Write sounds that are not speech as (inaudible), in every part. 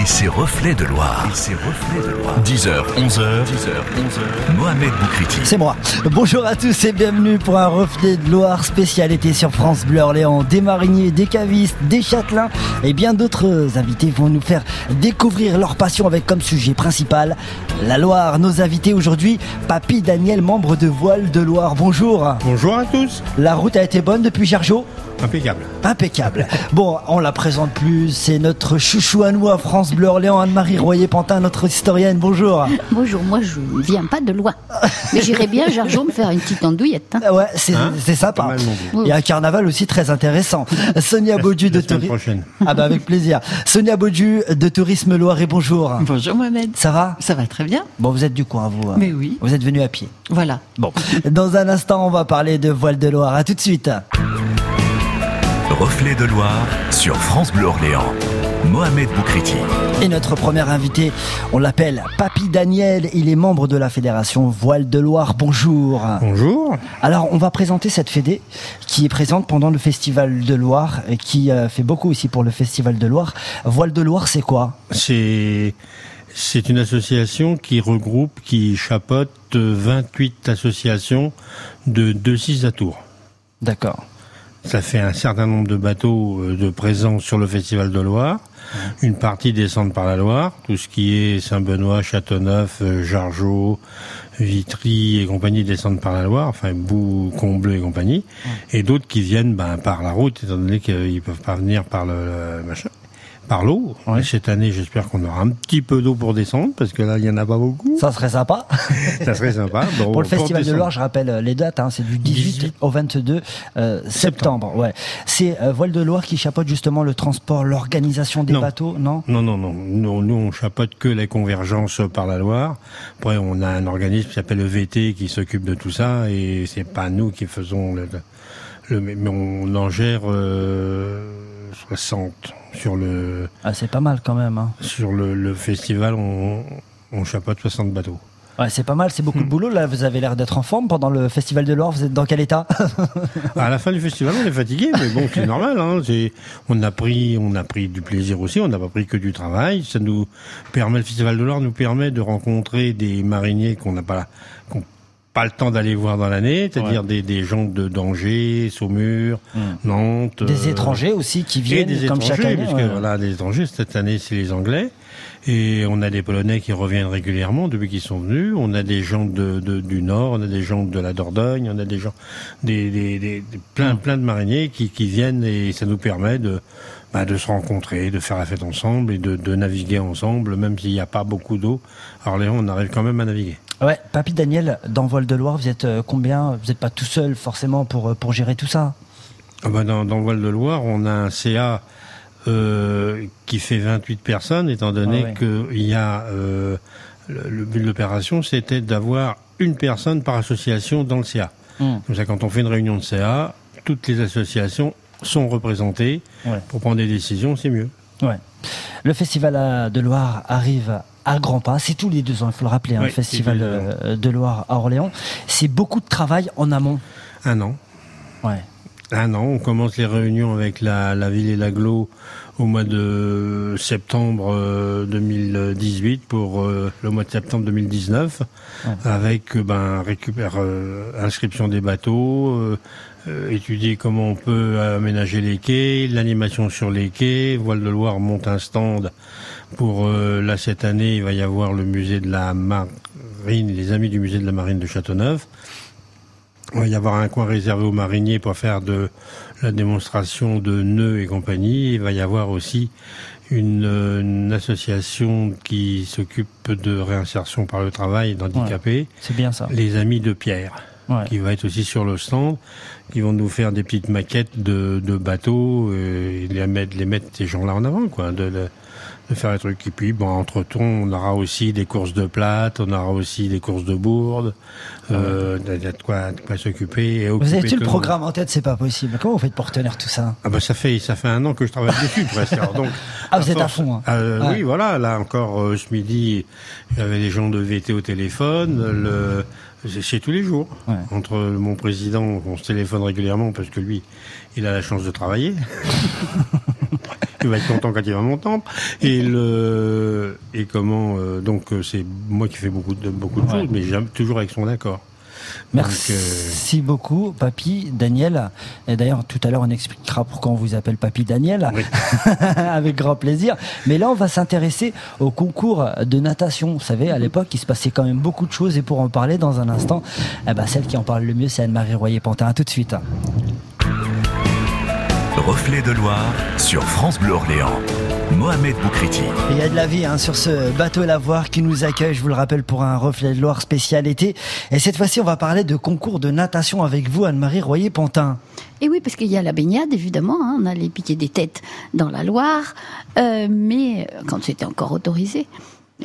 et ses reflets de Loire. Et ses reflets de Loire. 10h, 11h, 10h, 11h. Mohamed Boukriti. C'est moi. Bonjour à tous et bienvenue pour un reflet de Loire spécialité sur France Bleu Orléans. Des mariniers, des cavistes, des châtelains et bien d'autres invités vont nous faire découvrir leur passion avec comme sujet principal la Loire. Nos invités aujourd'hui, Papy Daniel, membre de Voile de Loire. Bonjour. Bonjour à tous. La route a été bonne depuis Jargeau? Impeccable. Impeccable. Bon, on la présente plus, c'est notre chouchou à nous à France Bleu Orléans, Anne-Marie Royer-Pantin, notre historienne. Bonjour. (laughs) Bonjour, moi je ne viens pas de loin. Mais j'irai bien à Jargeau me faire une petite andouillette. hein. Ouais, c'est Hein sympa. Pas mal non Il y a un carnaval aussi très intéressant. (laughs) Sonia Baudu de Tourisme. prochaine. Ah bah avec plaisir. Sonia Baudu de Tourisme Loire et bonjour. Bonjour Mohamed. Ça va? Ça va très bien. Bon, vous êtes du coin, vous. hein Mais oui. Vous êtes venu à pied. Voilà. Bon. Dans un instant, on va parler de voile de Loire. À tout de suite. Reflets de Loire sur France Bleu Orléans. Mohamed Boukriti. Et notre premier invité, on l'appelle Papy Daniel. Il est membre de la fédération Voile de Loire. Bonjour. Bonjour. Alors, on va présenter cette fédé qui est présente pendant le Festival de Loire et qui euh, fait beaucoup aussi pour le Festival de Loire. Voile de Loire, c'est quoi? C'est c'est une association qui regroupe, qui chapeaute 28 associations de 2-6 à Tours. D'accord. Ça fait un certain nombre de bateaux euh, de présence sur le Festival de Loire. Une partie descendent par la Loire, tout ce qui est Saint-Benoît, Châteauneuf, euh, Jargeau, Vitry et compagnie descendent par la Loire, enfin Bout, Combleu et compagnie. Et d'autres qui viennent ben, par la route, étant donné qu'ils peuvent pas venir par le, le machin, par l'eau. Ouais. Et Cette année, j'espère qu'on aura un petit peu d'eau pour descendre, parce que là, il y en a pas beaucoup. Ça serait sympa. (laughs) Ça serait sympa. Bon, Pour le Festival de. Loire, je rappelle euh, les dates, hein, c'est du 18, 18 au 22 euh, septembre. Ouais. C'est euh, Voile de Loire qui chapeaute justement le transport, l'organisation des Non. bateaux, non? Non, non, non. Nous, nous, on chapeaute que les convergences par la Loire. Après, on a un organisme qui s'appelle le VT qui s'occupe de tout ça et c'est pas nous qui faisons le, le mais on en gère euh, 60 sur le ah, C'est pas mal quand même. Hein. sur le, le festival. On, on chapeaute 60 bateaux. Ouais, c'est pas mal, c'est beaucoup de (laughs) boulot. Là, vous avez l'air d'être en forme pendant le Festival de Loire. Vous êtes dans quel état? (laughs) À la fin du festival, on est fatigué, mais bon, c'est normal. Hein, on a pris, on a pris du plaisir aussi. On n'a pas pris que du travail. Ça nous permet, le festival de l'Or nous permet de rencontrer des mariniers qu'on n'a pas, qu'on pas le temps d'aller voir dans l'année, c'est-à-dire des, des gens de Danger, Saumur, Nantes, Des euh, étrangers aussi qui et viennent des comme étrangers, chaque année. puisque ouais. voilà, des étrangers. Cette année, c'est les Anglais. Et on a des Polonais qui reviennent régulièrement depuis qu'ils sont venus. On a des gens de, de- du Nord, on a des gens de la Dordogne, on a des gens, des, des, des- des- plein, plein de mariniers qui, qui viennent et ça nous permet de, bah, de se rencontrer, de faire la fête ensemble et de, de naviguer ensemble, même s'il n'y a pas beaucoup d'eau. À Orléans, on arrive quand même à naviguer. Ouais, Papy Daniel, dans Voile de Loire, vous êtes euh, combien? Vous n'êtes pas tout seul forcément pour, euh, pour gérer tout ça? Ah bah dans, dans le Voile de Loire, on a un CA euh, qui fait 28 personnes, étant donné Ah ouais. qu'il y a euh, le, le but de l'opération, c'était d'avoir une personne par association dans le CA. Hmm. Comme ça, quand on fait une réunion de CA, toutes les associations sont représentées Ouais. pour prendre des décisions, c'est mieux. Ouais. Le Festival de Loire arrive à grands pas. C'est tous les deux ans, il faut le rappeler, hein, Oui, le Festival euh, de Loire à Orléans. C'est beaucoup de travail en amont. Un an. Ouais. Un an, on commence les réunions avec la, la ville et l'aglo au mois de septembre euh, 2018 pour euh, le mois de septembre 2019, Ouais. avec euh, ben récupère euh, inscription des bateaux, euh, euh, étudier comment on peut aménager les quais, l'animation sur les quais. Voile de Loire monte un stand pour euh, là cette année, il va y avoir le musée de la marine, les amis du musée de la marine de Châteauneuf. Il va y avoir un coin réservé aux mariniers pour faire de la démonstration de nœuds et compagnie. Il va y avoir aussi une, euh, une association qui s'occupe de réinsertion par le travail d'handicapés, C'est bien ça. les Amis de Pierre, Ouais. qui va être aussi sur le stand, qui vont nous faire des petites maquettes de, de bateaux euh, et les mettre, les mettre ces gens-là en avant, quoi, de, de, de faire les trucs. Et puis, bon, entre temps, on aura aussi des courses de plate, on aura aussi des courses de bourdes, euh, il y a de quoi, de quoi s'occuper. Vous occuper avez tout tout le programme en tête, c'est pas possible. Comment vous faites pour tenir tout ça? Ah bah ça fait ça fait un an que je travaille dessus presque. Alors donc Ah, vous êtes à fond, hein. Euh, Ouais. Oui voilà là encore euh, ce midi j'avais des gens de VT au téléphone. Le c'est- c'est tous les jours Ouais. entre mon président on se téléphone régulièrement parce que lui il a la chance de travailler. (laughs) il va être content quand il va mon temple. Et le et comment euh, donc euh, c'est moi qui fais beaucoup de beaucoup de choses, mais toujours avec son accord. Merci donc, euh... beaucoup, Papy Daniel. Et d'ailleurs, tout à l'heure, on expliquera pourquoi on vous appelle Papy Daniel, oui. (laughs) avec grand plaisir. Mais là, on va s'intéresser au concours de natation. Vous savez, à l'époque, il se passait quand même beaucoup de choses. Et pour en parler dans un instant, eh ben, celle qui en parle le mieux, c'est Anne-Marie Royer-Pantin. À tout de suite. Reflet de Loire sur France Bleu Orléans. Mohamed Boukriti. Il y a de la vie hein, sur ce bateau Lavoir qui nous accueille, je vous le rappelle, pour un reflet de Loire spécial été. Et cette fois-ci, on va parler de concours de natation avec vous, Anne-Marie Royer-Pantin. Et oui, parce qu'il y a la baignade, évidemment, hein, on a les piquets des têtes dans la Loire, euh, mais quand c'était encore autorisé.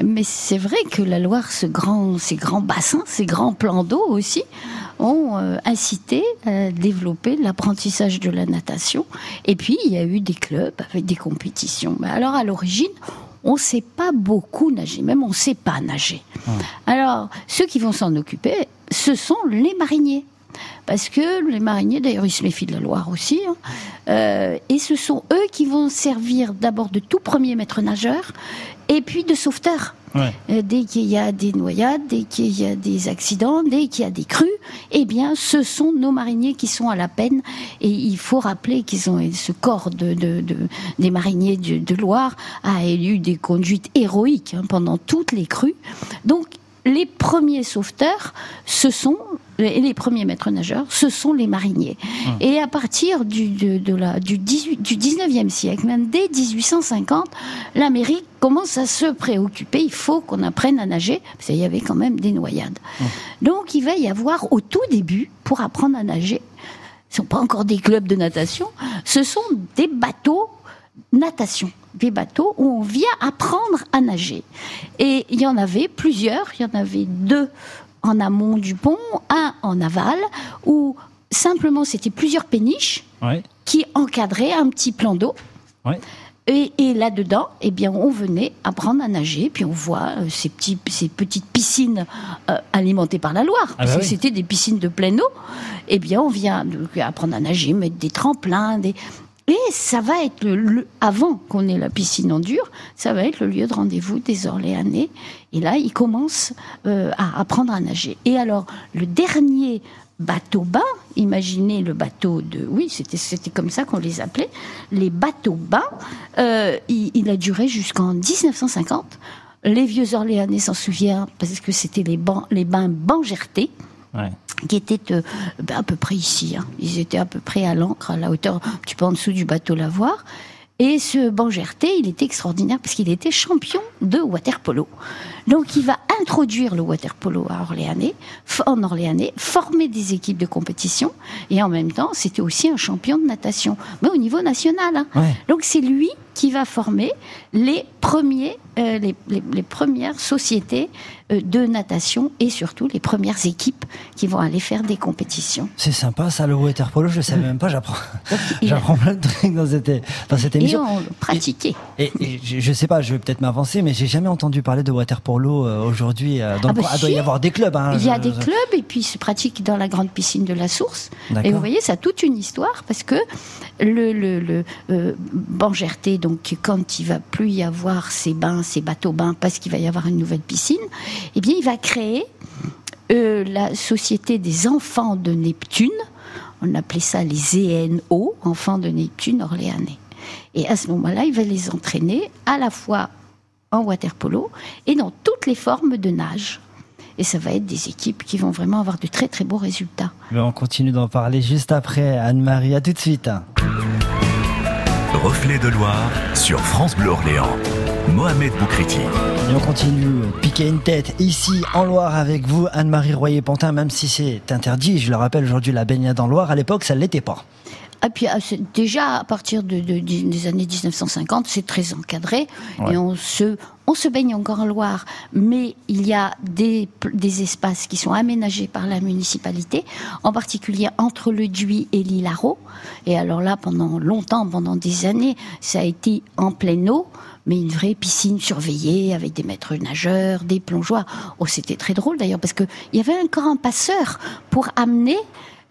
Mais c'est vrai que la Loire, ce grand, ces grands bassins, ces grands plans d'eau aussi, ont euh, incité à développer l'apprentissage de la natation. Et puis, il y a eu des clubs avec des compétitions. Mais alors, à l'origine, on ne sait pas beaucoup nager, même on ne sait pas nager. Mmh. Alors, ceux qui vont s'en occuper, ce sont les mariniers. Parce que les mariniers, d'ailleurs, ils se méfient de la Loire aussi, hein, euh, et ce sont eux qui vont servir d'abord de tout premier maître nageur, et puis de sauveteur. Ouais. Euh, dès qu'il y a des noyades, dès qu'il y a des accidents, dès qu'il y a des crues, eh bien, ce sont nos mariniers qui sont à la peine. Et il faut rappeler qu'ils ont ce corps de, de, de des mariniers de, de, Loire a eu des conduites héroïques hein, pendant toutes les crues. Donc, les premiers sauveteurs, ce sont et les premiers maîtres nageurs, ce sont les mariniers. Hum. Et à partir du, de, de la, du, 18, du 19e siècle, même dès 1850, l'Amérique commence à se préoccuper. Il faut qu'on apprenne à nager, parce qu'il y avait quand même des noyades. Hum. Donc il va y avoir au tout début, pour apprendre à nager, ce ne sont pas encore des clubs de natation, ce sont des bateaux natation, des bateaux où on vient apprendre à nager. Et il y en avait plusieurs, il y en avait deux en amont du pont, un en aval, où simplement c'était plusieurs péniches ouais. qui encadraient un petit plan d'eau. Ouais. Et, et là-dedans, eh bien, on venait apprendre à nager, puis on voit euh, ces, petits, ces petites piscines euh, alimentées par la Loire, ah parce bah que oui. c'était des piscines de pleine eau. Eh bien, on vient de- apprendre à nager, mettre des tremplins, des... Et ça va être le, le- avant qu'on ait la piscine en dur, ça va être le lieu de rendez-vous des Orléanais. Et là, ils commencent euh, à apprendre à nager. Et alors, le dernier bateau bain, imaginez le bateau de, oui, c'était c'était comme ça qu'on les appelait, les bateaux bains. euh, il, il a duré jusqu'en 1950. Les vieux Orléanais s'en souviennent parce que c'était les, ban- les bains Bangerté Ouais. qui étaient euh, ben, à peu près ici. hein. Ils étaient à peu près à l'ancre, à la hauteur, un petit peu en dessous du bateau Lavoir. Et ce Bangerté, il était extraordinaire parce qu'il était champion de waterpolo. Donc il va introduire le waterpolo à Orléanais, en Orléanais, former des équipes de compétition, et en même temps, c'était aussi un champion de natation, mais au niveau national. hein. Ouais. Donc c'est lui qui va former les premiers, euh, les, les- les premières sociétés euh, de natation et surtout les premières équipes qui vont aller faire des compétitions. C'est sympa ça, le water polo, je ne savais même pas, (laughs) j'apprends plein de trucs dans cette, dans cette Et émission. on le pratiquait. Et, et je, je sais pas, je vais peut-être m'avancer, mais j'ai jamais entendu parler de water polo euh, aujourd'hui. donc Ah bah il doit y avoir des clubs. Hein, Il y a je- des je- clubs et puis il se pratique dans la grande piscine de la Source. D'accord. Et vous voyez, ça a toute une histoire parce que le, le, le Bangerté, donc quand il va plus y avoir ces bains, ces bateaux bains, parce qu'il va y avoir une nouvelle piscine, eh bien, il va créer euh, la société des enfants de Neptune. On appelait ça les ENO, enfants de Neptune orléanais. Et à ce moment-là, il va les entraîner à la fois en water polo et dans toutes les formes de nage. Et ça va être des équipes qui vont vraiment avoir de très très beaux résultats. Mais on continue d'en parler juste après. Anne-Marie, à tout de suite. Reflet de Loire sur France Bleu Orléans. Mohamed Boukriti. Et on continue piquer une tête ici en Loire avec vous, Anne-Marie Royer-Pantin, même si c'est interdit. Je le rappelle aujourd'hui, la baignade en Loire, à l'époque, ça ne l'était pas. Et puis ah, c'est- déjà à partir de, de- des années 1950, c'est très encadré Ouais. et on se on se baigne encore en Loire, mais il y a des, des espaces qui sont aménagés par la municipalité, en particulier entre le Duy et l'Ilaro. Et alors là, pendant longtemps, pendant des années, ça a été en pleine eau, mais une vraie piscine surveillée avec des maîtres nageurs, des plongeoires. Oh, c'était très drôle d'ailleurs parce que il y avait encore un passeur pour amener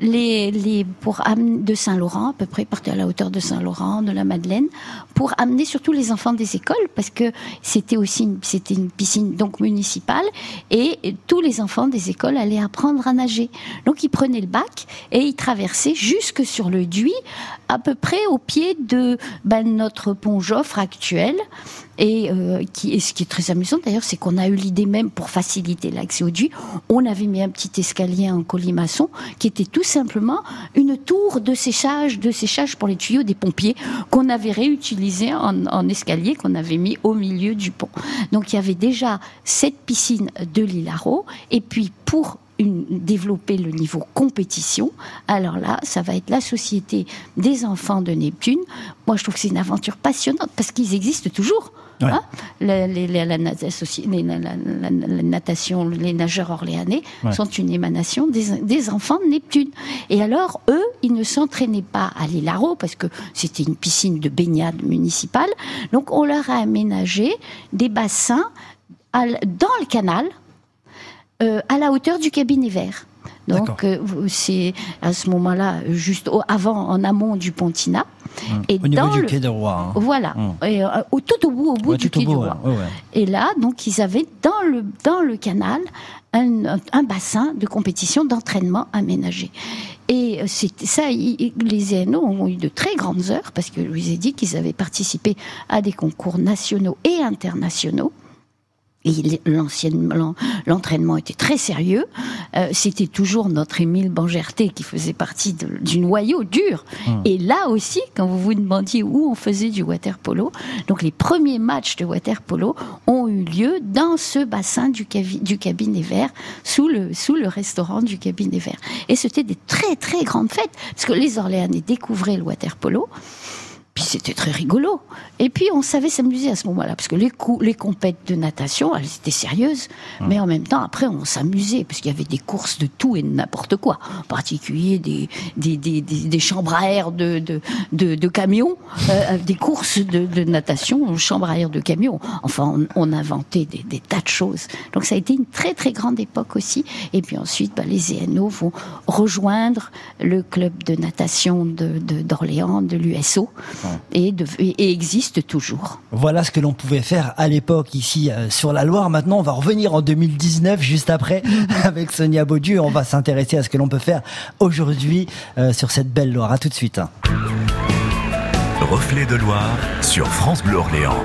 les, les, pour amener de Saint-Laurent, à peu près, partaient à la hauteur de Saint-Laurent, de la Madeleine, pour amener surtout les enfants des écoles, parce que c'était aussi une, c'était une piscine donc municipale, et tous les enfants des écoles allaient apprendre à nager. Donc ils prenaient le bac et ils traversaient jusque sur le Duy, à peu près au pied de ben, notre pont Joffre actuel, et, euh, et ce qui est très amusant d'ailleurs, c'est qu'on a eu l'idée même pour faciliter l'accès au Duy, on avait mis un petit escalier en colimaçon qui était tout simplement une tour de séchage, de séchage pour les tuyaux des pompiers qu'on avait réutilisé en, escalier qu'on avait mis au milieu du pont. Donc il y avait déjà cette piscine de l'Ilaro et puis pour développer le niveau compétition, alors là, ça va être la société des enfants de Neptune. Moi, je trouve que c'est une aventure passionnante parce qu'ils existent toujours. Ouais. Hein la, les- la- la la- natation, les nageurs orléanais Ouais. sont une émanation des, des enfants de Neptune. Et alors, eux, ils ne s'entraînaient pas à l'Ilaro parce que c'était une piscine de baignade municipale. Donc, on leur a aménagé des bassins dans le canal, euh, à la hauteur du cabinet vert. Donc, euh, c'est à ce moment-là, juste au- avant, en amont du Pontina. Et Au niveau dans du le- quai de Roi. hein. voilà, Mm. Et, euh, au, tout au bout, au bout Ouais, du quai du. Roi. Ouais, ouais. Et là, donc, ils avaient dans le, dans le canal un, un- bassin de compétition, d'entraînement aménagé. Et euh, ça, les ENO ont eu de très grandes heures parce que je vous ai dit qu'ils avaient participé à des concours nationaux et internationaux. Et il- l'ancienne- l'en- l'entraînement était très sérieux. Euh, C'était toujours notre Émile Bangerté qui faisait partie de- du noyau dur. Et là aussi, quand vous vous demandiez où on faisait du water polo, donc les premiers matchs de water polo ont eu lieu dans ce bassin du, du cabinet vert, sous le, sous le restaurant du cabinet vert. Et c'était des très très grandes fêtes, parce que les Orléanais découvraient le water polo. Puis c'était très rigolo. Et puis on savait s'amuser à ce moment-là, parce que les, coups, les compètes de natation, elles étaient sérieuses, mais en même temps, après, on s'amusait, parce qu'il y avait des courses de tout et de n'importe quoi. En particulier des, des, des, des, des chambres à air de, de, de, de camions, euh, des courses de, de natation, chambres à air de camions. Enfin, on, on inventait des, des tas de choses. Donc ça a été une très très grande époque aussi. Et puis ensuite, bah, les ENO vont rejoindre le club de natation de de- d'Orléans, de, l'USO, et, de, et, et existe toujours. Voilà ce que l'on pouvait faire à l'époque ici euh, sur la Loire. Maintenant, on va revenir en 2019, juste après, (laughs) avec Sonia Baudieu. On va s'intéresser à ce que l'on peut faire aujourd'hui euh, sur cette belle Loire. À tout de suite. Reflet de Loire sur France Bleu Orléans.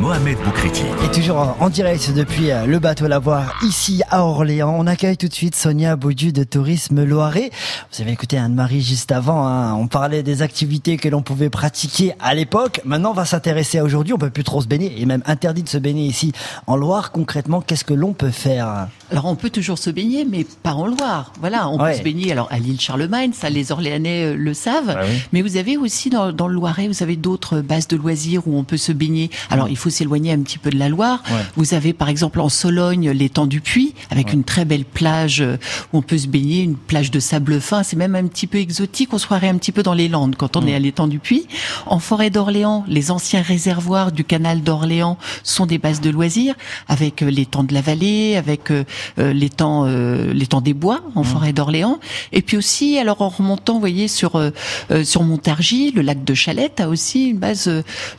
Mohamed Boukriti. Et toujours en- direct depuis euh, le bateau Lavoir, ici à Orléans. On accueille tout de suite Sonia Baudu de Tourisme Loiret. Vous avez écouté Anne-Marie juste avant. hein. On parlait des activités que l'on pouvait pratiquer à l'époque. Maintenant, on va s'intéresser à aujourd'hui. On peut plus trop se baigner et même interdit de se baigner ici en Loire. Concrètement, qu'est-ce que l'on peut faire? Alors on peut toujours se baigner, mais pas en Loire. Voilà, on Ouais. peut se baigner alors à l'île Charlemagne, ça les Orléanais euh, le savent. Ah oui. Mais vous avez aussi dans, dans le Loiret, vous avez d'autres bases de loisirs où on peut se baigner. Alors il faut s'éloigner un petit peu de la Loire. Ouais. Vous avez par exemple en Sologne l'étang du Puy avec une très belle plage euh, où on peut se baigner, une plage de sable fin. C'est même un petit peu exotique. On se croirait un petit peu dans les Landes quand on est à l'étang du Puy. En forêt d'Orléans, les anciens réservoirs du canal d'Orléans sont des bases de loisirs avec euh, l'étang de la Vallée, avec euh, l'étang euh, l'étang des Bois en forêt d'Orléans. Et puis aussi, alors en remontant, vous voyez sur euh, sur Montargis, le lac de Chalette a aussi une base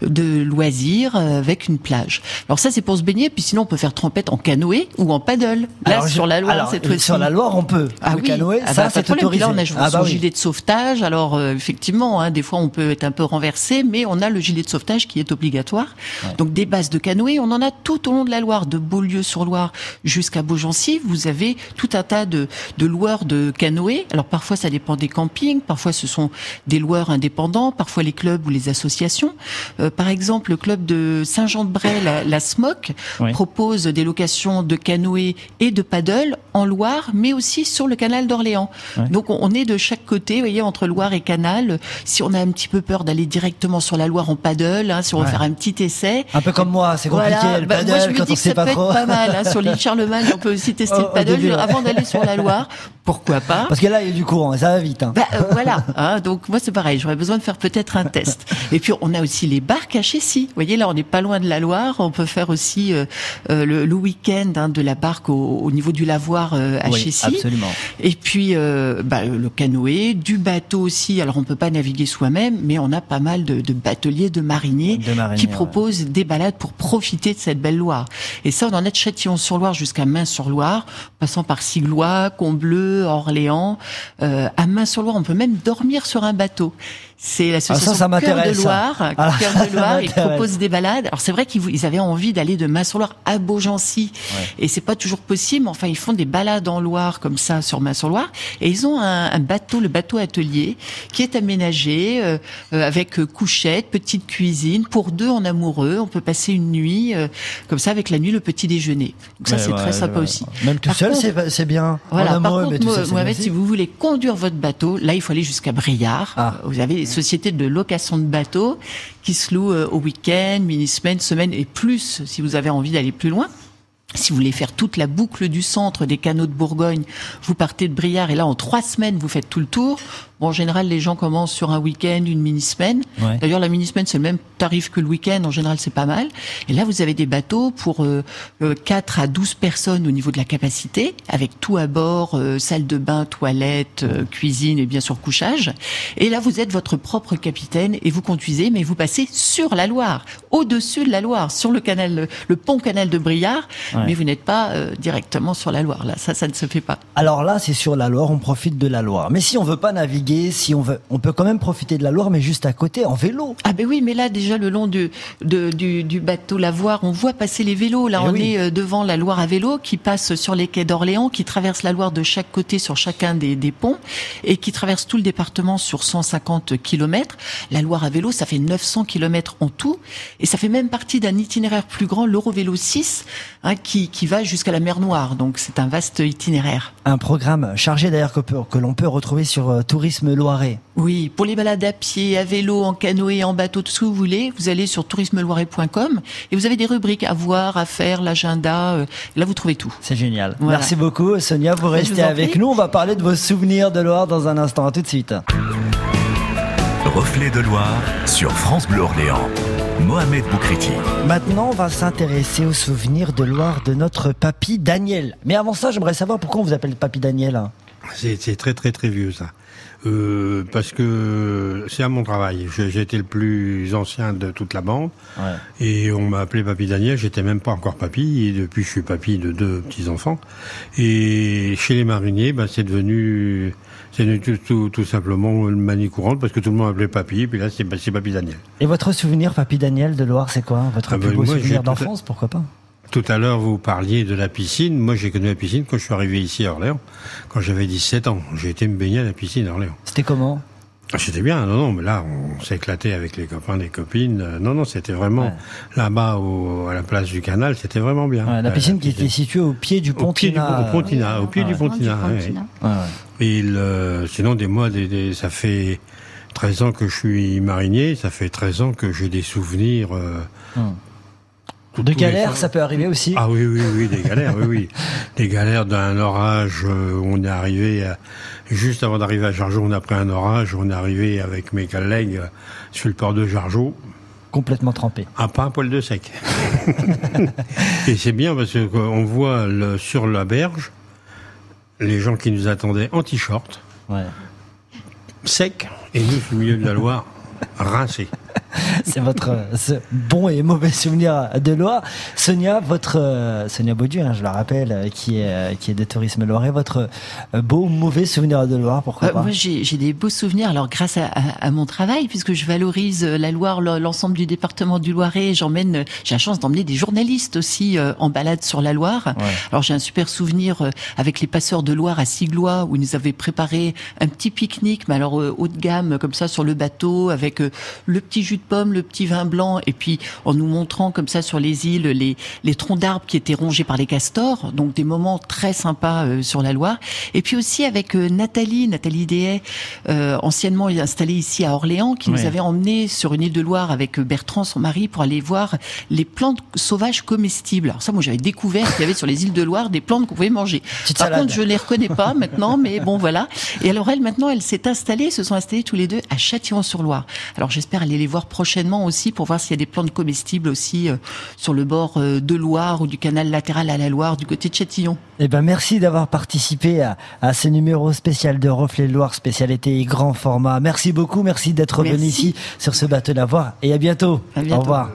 de loisirs avec une plage. Alors ça, c'est pour se baigner. Puis sinon, on peut faire trempette en canoë ou en paddle. Là, Alors, sur la Loire, alors, cette. Sur la Loire, on peut. Ah le oui, canoë, ah ça, bah, pas c'est autorisé. Là, on a Ah bah son oui. gilet de sauvetage. Alors, euh, effectivement, hein, des fois, on peut être un peu renversé, mais on a le gilet de sauvetage qui est obligatoire. Donc, des bases de canoë, on en a tout au long de la Loire, de Beaulieu-sur-Loire jusqu'à Beaugency. Vous avez tout un tas de, de loueurs de canoë. Alors, parfois, ça dépend des campings. Parfois, ce sont des loueurs indépendants. Parfois, les clubs ou les associations. Euh, par exemple, le club de Saint-Jean-de-Bray, la, la SMOC, Oui. propose des locations de canoë et de paddle en Loire, mais aussi sur le canal d'Orléans. Donc on est de chaque côté, vous voyez, entre Loire et canal. Si on a un petit peu peur d'aller directement sur la Loire en paddle, hein, si on veut Ouais. faire un petit essai. Un peu comme moi, c'est compliqué Voilà, le bah, moi je me quand dis on que sait ça pas peut trop. être pas mal. hein. Sur l'île (laughs) Charlemagne, on peut aussi tester le paddle début, avant d'aller sur la Loire. Pourquoi pas? Parce que là, il y a du courant et ça va vite. hein. bah, euh, voilà, (laughs) donc moi c'est pareil, j'aurais besoin de faire peut-être un test. Et puis on a aussi les barques à Chessy. Vous voyez là, on n'est pas loin de la Loire, on peut faire aussi euh, euh, le, le week-end hein, de la barque au, au niveau du lavoir euh, à Oui, Chessy. absolument. Et puis euh, bah, le canoë, du bateau aussi. Alors on peut pas naviguer soi-même, mais on a pas mal de, de bateliers, de mariniers, De mariniers, qui ouais. proposent des balades pour profiter de cette belle Loire. Et ça, on en a de Châtillon-sur-Loire jusqu'à Main-sur-Loire, passant par Siglois, Combleu, Orléans. Euh, à Main-sur-Loire, on peut même dormir sur un bateau. C'est l'association Ah, Cœur de. Loire. Ah, Cœur de (laughs) Loire, ils proposent des balades. Alors c'est vrai qu'ils avaient envie d'aller de Main-sur-Loire à Beaugency, et c'est pas toujours possible. mais Enfin, ils font des balades en Loire comme ça sur Main-sur-Loire, et ils ont un, un bateau, le bateau atelier, qui est aménagé euh, euh, avec euh, couchette, petite cuisine pour deux en amoureux. On peut passer une nuit euh, comme ça avec la nuit le petit déjeuner. Donc ça Ouais, c'est ouais, très sympa ouais. aussi. Même tout Par seul, c'est bien. Voilà, En par mais contre, tout Mohamed, si vous voulez conduire votre bateau, là, il faut aller jusqu'à Briard. Ah. Vous avez sociétés de location de bateaux qui se louent euh, au week-end, mini-semaine, semaine et plus si vous avez envie d'aller plus loin. Si vous voulez faire toute la boucle du centre des canaux de Bourgogne, vous partez de Briard et là, en trois semaines, vous faites tout le tour. Bon, en général, les gens commencent sur un week-end, une mini-semaine. Ouais. D'ailleurs, la mini-semaine, c'est le même tarif que le week-end. En général, c'est pas mal. Et là, vous avez des bateaux pour euh, euh, 4 à 12 personnes au niveau de la capacité, avec tout à bord, euh, salle de bain, toilette, euh, cuisine et bien sûr couchage. Et là, vous êtes votre propre capitaine et vous conduisez, mais vous passez sur la Loire, au-dessus de la Loire, sur le canal, le pont canal de Briard, Ouais. Mais vous n'êtes pas euh, directement sur la Loire. Là, ça, ça ne se fait pas. Alors là, c'est sur la Loire, on profite de la Loire. Mais si on veut pas naviguer, si on veut, on peut quand même profiter de la Loire, mais juste à côté, en vélo. Ah ben oui, mais là déjà le long du, de- du, du bateau Lavoir, on voit passer les vélos. Là, Eh on oui. est euh, devant la Loire à vélo qui passe sur les quais d'Orléans, qui traverse la Loire de chaque côté sur chacun des, des ponts et qui traverse tout le département sur 150 kilomètres. La Loire à vélo, ça fait 900 kilomètres en tout et ça fait même partie d'un itinéraire plus grand, l'Eurovélo 6, hein, qui, qui va jusqu'à la mer Noire. Donc c'est un vaste itinéraire. Un programme chargé d'ailleurs que, l'on peut retrouver sur euh, Tourisme Loiret. Oui, pour les balades à pied, à vélo, en canoë, en bateau, tout ce que vous voulez, vous allez sur tourismeloiret.com et vous avez des rubriques à voir, à faire, l'agenda. euh, là, vous trouvez tout. C'est génial. Voilà. Merci beaucoup, Sonia. Vous restez vous avec prie. nous. On va parler de vos souvenirs de Loire dans un instant. À tout de suite. Reflet de Loire sur France Bleu Orléans. Mohamed Boukriti. Maintenant, on va s'intéresser aux souvenirs de Loire de notre papy Daniel. Mais avant ça, j'aimerais savoir pourquoi on vous appelle papy Daniel. hein. C'est c'est très très très vieux ça. Euh, parce que c'est à mon travail. J'ai été le plus ancien de toute la bande et on m'a appelé papy Daniel. J'étais même pas encore papy et depuis je suis papy de deux petits enfants. Et chez les mariniers, ben, c'est devenu c'est devenu tout, tout, tout simplement une manie courante parce que tout le monde m'appelait papy. Et puis là c'est c'est papy Daniel. Et votre souvenir, papy Daniel de Loire, c'est quoi? Votre Ah plus ben, beau moi, souvenir d'enfance, pourquoi pas? Tout à l'heure, vous parliez de la piscine. Moi, j'ai connu la piscine quand je suis arrivé ici à Orléans, quand j'avais 17 ans. J'ai été me baigner à la piscine à Orléans. C'était comment? Ah, C'était bien, non, non, mais là, on s'éclatait avec les copains, les copines. Euh, Non, non, c'était vraiment Ouais. là-bas, au- à la place du canal, c'était vraiment bien. Ouais, La Euh, piscine qui était située au pied du au pied du Pontina. pont- au Pontina, au pied Ouais. du Pontina. Pontina. Et le- sinon, des mois, des, des- ça fait 13 ans que je suis marinier, ça fait 13 ans que j'ai des souvenirs. euh, Hum. Tout- De tous les galère, soirs. ça peut arriver aussi. Ah oui, oui, oui, des galères, oui, oui. (laughs) Des galères d'un orage euh, où on est arrivé, à- juste avant d'arriver à Jargeau, on a pris un orage, on est arrivé avec mes collègues euh, sur le port de Jargeau, Complètement trempé. à pas un poil de sec. (laughs) Et c'est bien parce qu'on voit le, sur la berge les gens qui nous attendaient en t-shirt, Ouais. sec, et nous, au milieu de la Loire, rincés. (laughs) C'est votre ce bon et mauvais souvenir de Loire. Sonia, votre euh, Sonia Baudu, hein, je la rappelle, euh, qui est euh, qui est de tourisme loiret, votre beau ou mauvais souvenir de Loire, pourquoi Euh, pas moi, j'ai des beaux souvenirs. Alors, grâce à, à- à mon travail, puisque je valorise la Loire, le- l'ensemble du département du Loiret, j'emmène. J'ai la chance d'emmener des journalistes aussi euh, en balade sur la Loire. Ouais. Alors, j'ai un super souvenir avec les passeurs de Loire à Siglois, où ils nous avaient préparé un petit pique-nique, mais alors haut de gamme, comme ça, sur le bateau, avec le petit jus de pomme, le petit vin blanc, et puis en nous montrant comme ça sur les îles les, les troncs d'arbres qui étaient rongés par les castors. Donc, des moments très sympas euh, sur la Loire. Et puis aussi avec euh, Nathalie, Nathalie Dehay, euh, anciennement installée ici à Orléans, qui Oui. nous avait emmenés sur une île de Loire avec euh, Bertrand, son mari, pour aller voir les plantes sauvages comestibles. Alors ça, moi, j'avais découvert qu'il y avait sur les îles de Loire des plantes qu'on pouvait manger. Petite Par salade. contre, je les reconnais pas (laughs) maintenant, mais bon, voilà. Et alors elle, maintenant, elle s'est installée, se sont installés tous les deux à Châtillon-sur-Loire. Alors j'espère aller les voir voir prochainement aussi pour voir s'il y a des plantes comestibles aussi euh, sur le bord euh, de Loire ou du canal latéral à la Loire du côté de Châtillon. Eh ben merci d'avoir participé à, à ce numéro spécial de Reflet de Loire, spécialité et grand format. Merci beaucoup, merci d'être venu ici sur ce bateau d'avoir et à bientôt. À bientôt. Au revoir.